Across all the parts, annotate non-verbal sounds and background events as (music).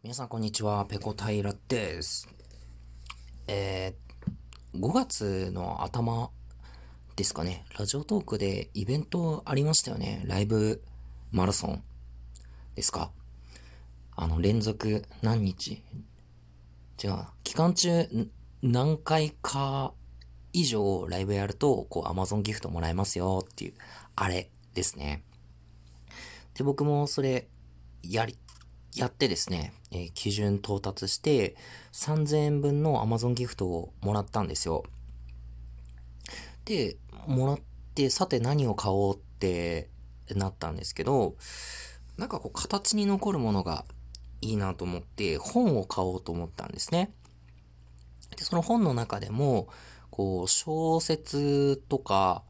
皆さんこんにちは、ペコ平です。えー、5月の頭ですかね、ラジオトークでイベントありましたよね。ライブマラソンですかあの、連続何日？違うな。期間中何回か以上ライブやると、こう、Amazon ギフトもらえますよっていう、あれですね。で、僕もそれ、やり、やってですね、えー基準到達して、3000円分の Amazon ギフトをもらったんですよ。で、もらって、さて何を買おうってなったんですけど、なんかこう形に残るものがいいなと思って、本を買おうと思ったんですね。で、その本の中でも、こう、小説とか、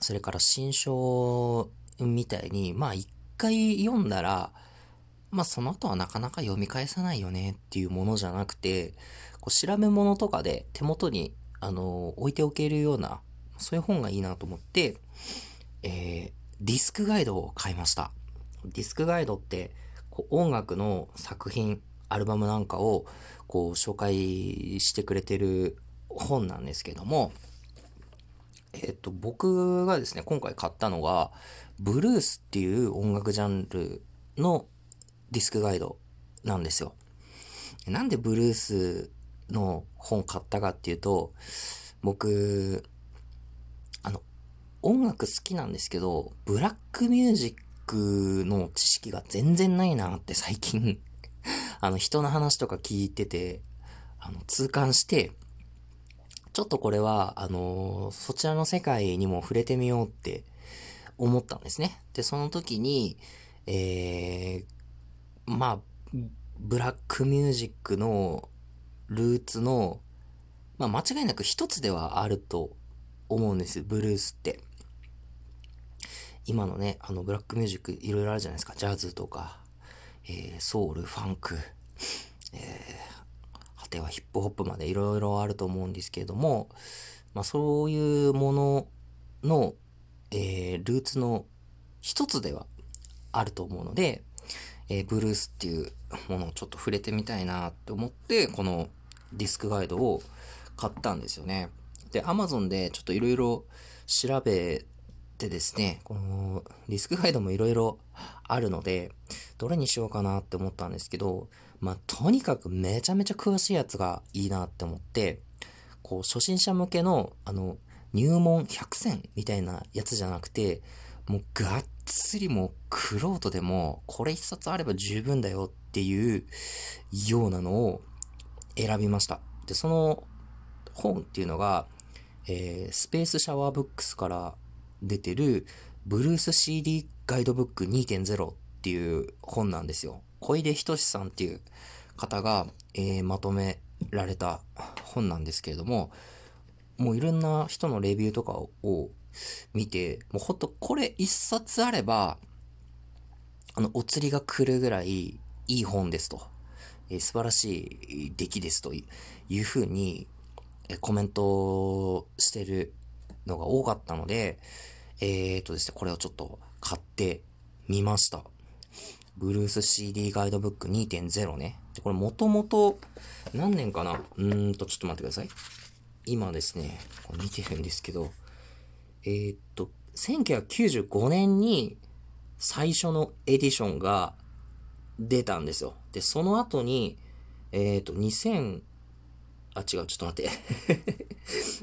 それから新書みたいに、まあ一回読んだら、まあその後はなかなか読み返さないよねっていうものじゃなくて、こう調べ物とかで手元に、あの置いておけるような、そういう本がいいなと思って、えー、ディスクガイドを買いました。ディスクガイドって、こう音楽の作品、アルバムなんかを、こう紹介してくれてる本なんですけども、えっと、僕がですね、今回買ったのが、ブルースっていう音楽ジャンルのディスクガイドなんですよ。なんでブルースの本買ったかっていうと、僕、あの、音楽好きなんですけど、ブラックミュージックの知識が全然ないなって最近、(laughs) あの、人の話とか聞いてて、あの、痛感して、ちょっとこれは、あのそちらの世界にも触れてみようって思ったんですね。で、その時に、えー、まあ、ブラックミュージックのルーツの、まあ間違いなく一つではあると思うんです。ブルースって。今のね、あの、ブラックミュージックいろいろあるじゃないですか。ジャズとか、えー、ソウル、ファンク、えー、果てはヒップホップまでいろいろあると思うんですけれども、まあそういうものの、えー、ルーツの一つではあると思うので、えブルースっていうものをちょっと触れてみたいなって思って、このディスクガイドを買ったんですよね。で、Amazon でちょっといろいろ調べてですね、このディスクガイドもいろいろあるので、どれにしようかなって思ったんですけど、まあ、とにかくめちゃめちゃ詳しいやつがいいなって思って、こう、初心者向けの、あの、入門100選みたいなやつじゃなくて、もうがっつりもう、クロートでも、これ一冊あれば十分だよっていうようなのを選びました。で、その本っていうのが、えースペースシャワーブックスから出てる、ブルース CD ガイドブック2.0っていう本なんですよ。小出仁さんっていう方が、えーまとめられた本なんですけれども、もういろんな人のレビューとかを見て、もうほんとこれ一冊あれば、あの、お釣りが来るぐらいいい本ですと。えー素晴らしい出来ですというふうに、えーコメントしてるのが多かったので、えーとですね、これをちょっと買ってみました。ブルース CD ガイドブック2.0ね。これもともと何年かな？うーんと、ちょっと待ってください。今ですね、これ見てるんですけど、えーっと、1995年に最初のエディションが出たんですよ。で、その後に、えーっと、2000、あ、違う、ちょっと待って。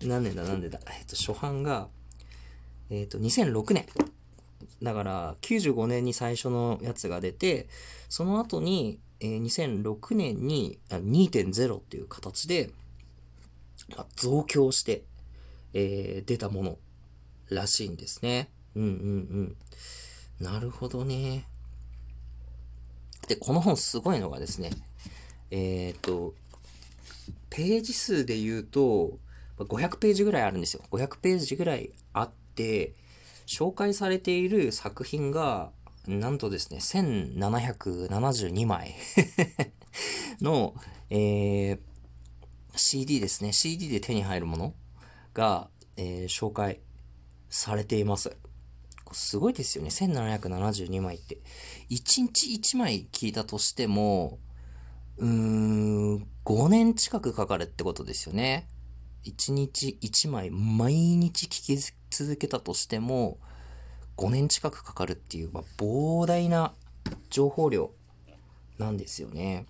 (laughs) 何年だ、何年だ。えっと、初版が、えーっと、2006年。だから、95年に最初のやつが出て、その後に、えー2006年に2.0っていう形で、まあ増強して、えー出たものらしいんですね。うんうんうん。なるほどね。で、この本すごいのがですね、えっ、と、ページ数で言うと、500ページぐらいあるんですよ。500ページぐらいあって、紹介されている作品が、なんとですね、1772枚 (laughs) の、えー CD ですね。CD で手に入るものが、えー紹介されています。すごいですよね。1772枚って。1日1枚聞いたとしても、うーん、5年近くかかるってことですよね。1日1枚毎日聞き続けたとしても、5年近くかかるっていう、まあ、膨大な情報量なんですよね。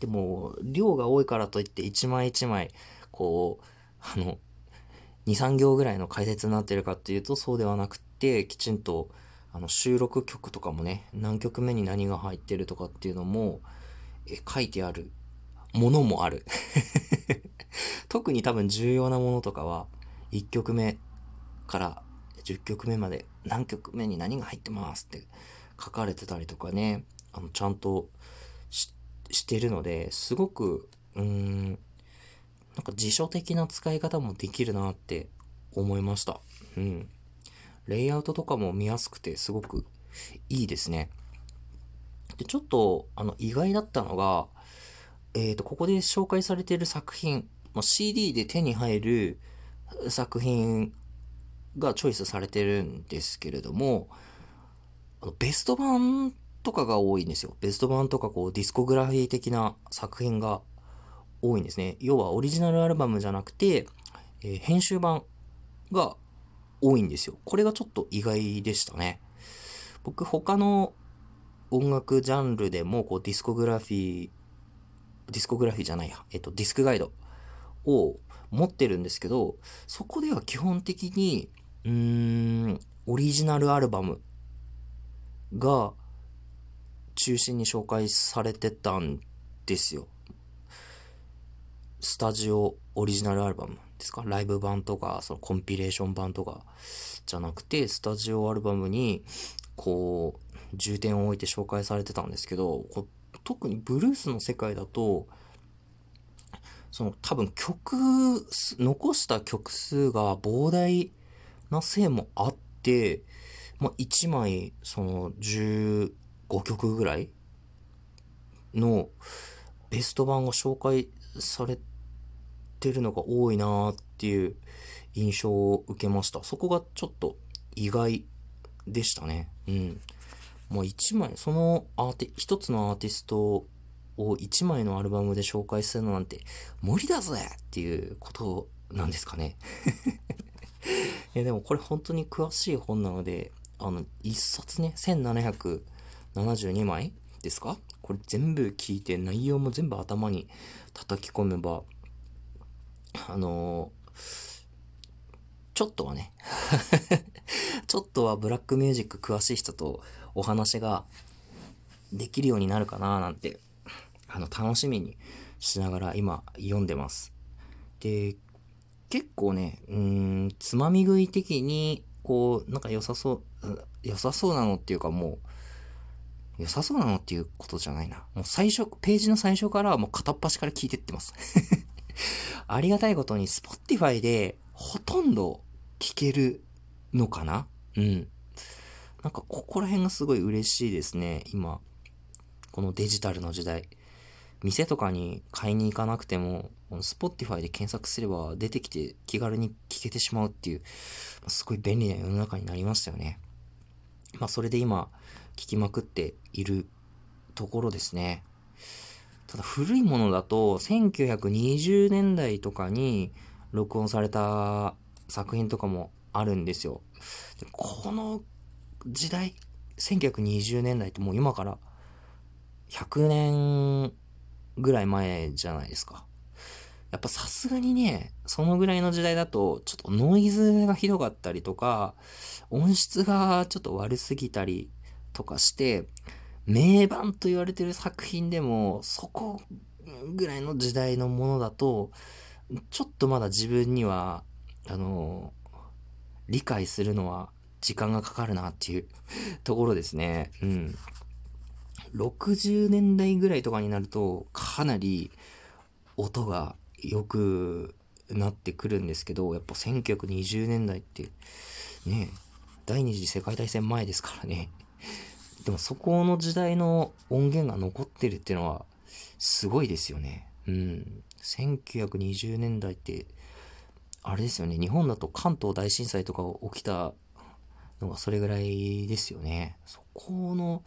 でも、量が多いからといって1枚1枚、こう、あの、2、3行ぐらいの解説になってるかっていうとそうではなくて、きちんとあの収録曲とかもね、何曲目に何が入ってるとかっていうのも、え書いてあるものもある。(laughs) 特に多分重要なものとかは、1曲目から10曲目まで何曲目に何が入ってますって書かれてたりとかね、あの、ちゃんとしてるので、すごく、うーん、なんか辞書的な使い方もできるなって思いました。うん。レイアウトとかも見やすくてすごくいいですね。で、ちょっと、あの、意外だったのが、えっ、ー、と、ここで紹介されている作品、まあ、CD で手に入る作品がチョイスされてるんですけれども、あのベスト版とかが多いんですよ。ベスト版とかこうディスコグラフィー的な作品が多いんですね。要はオリジナルアルバムじゃなくて、えー、編集版が多いんですよ。これがちょっと意外でしたね。僕他の音楽ジャンルでもこうディスコグラフィー、ディスコグラフィーじゃないや、えっとディスクガイドを持ってるんですけど、そこでは基本的に、うーん、オリジナルアルバムが中心に紹介されてたんですよ。スタジオオリジナルアルバムですか？ライブ版とか、そのコンピレーション版とかじゃなくて、スタジオアルバムに、こう、重点を置いて紹介されてたんですけど、特にブルースの世界だと、その多分曲、残した曲数が膨大なせいもあって、まあ、1枚、その15曲ぐらいのベスト版が紹介されてってるのが多いなっていう印象を受けました。そこがちょっと意外でしたね。うん。もう一枚、そのアーティ、一つのアーティストを一枚のアルバムで紹介するのなんて無理だぜっていうことなんですかね。(laughs) えでもこれ本当に詳しい本なので、あの、一冊ね、1772枚ですか？これ全部聞いて内容も全部頭に叩き込めばあのー、ちょっとはね (laughs) ちょっとはブラックミュージック詳しい人とお話ができるようになるかななんて、あの、楽しみにしながら今読んでます。で、結構ね、うん、つまみ食い的に、こう、なんか良さそう、良さそうなのっていうかもう、良さそうなのっていうことじゃないな。もう最初、ページの最初からもう片っ端から聞いてってますありがたいことに Spotify でほとんど聞けるのかな？うん。なんかここら辺がすごい嬉しいですね。今、このデジタルの時代。店とかに買いに行かなくても、Spotify で検索すれば出てきて気軽に聞けてしまうっていう、すごい便利な世の中になりましたよね。まあそれで今、聞きまくっているところですね。ただ古いものだと、1920年代とかに録音された作品とかもあるんですよ。この時代、1920年代ってもう今から100年ぐらい前じゃないですか。やっぱさすがにね、そのぐらいの時代だと、ちょっとノイズがひどかったりとか、音質がちょっと悪すぎたりとかして、名盤と言われてる作品でも、そこぐらいの時代のものだと、ちょっとまだ自分には、あの、理解するのは時間がかかるなっていう (laughs) ところですね。うん。60年代ぐらいとかになると、かなり音が良くなってくるんですけど、やっぱ1920年代って、ね、第二次世界大戦前ですからね。でもそこの時代の音源が残ってるっていうのはすごいですよね。うん。1920年代って、あれですよね。日本だと関東大震災とか起きたのがそれぐらいですよね。そこの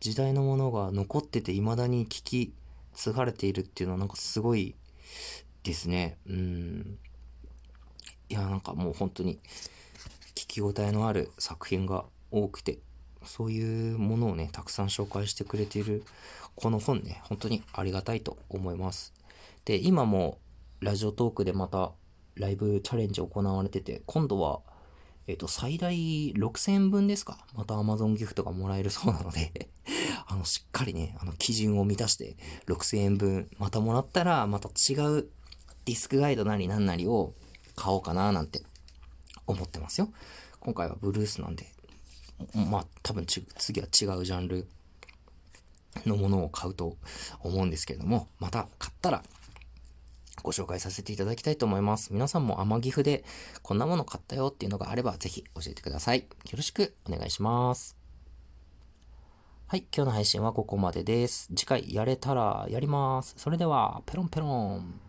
時代のものが残ってて未だに聞き継がれているっていうのはなんかすごいですね。うん。いや、なんかもう本当に聞き応えのある作品が多くて、そういうものをね、たくさん紹介してくれているこの本ね、本当にありがたいと思います。で、今もラジオトークでまたライブチャレンジ行われてて、今度は、えっ、と、最大6000円分ですか？また Amazon ギフトがもらえるそうなので (laughs) あの、しっかりね、あの、基準を満たして6000円分またもらったら、また違うディスクガイドなりななりを買おうかななんて思ってますよ。今回はブルースなんで、まあ、多分次は違うジャンルのものを買うと思うんですけれども、また買ったらご紹介させていただきたいと思います。皆さんも天岐阜でこんなもの買ったよっていうのがあればぜひ教えてください。よろしくお願いします。はい、今日の配信はここまでです。次回やれたらやります。それでは、ペロンペロン。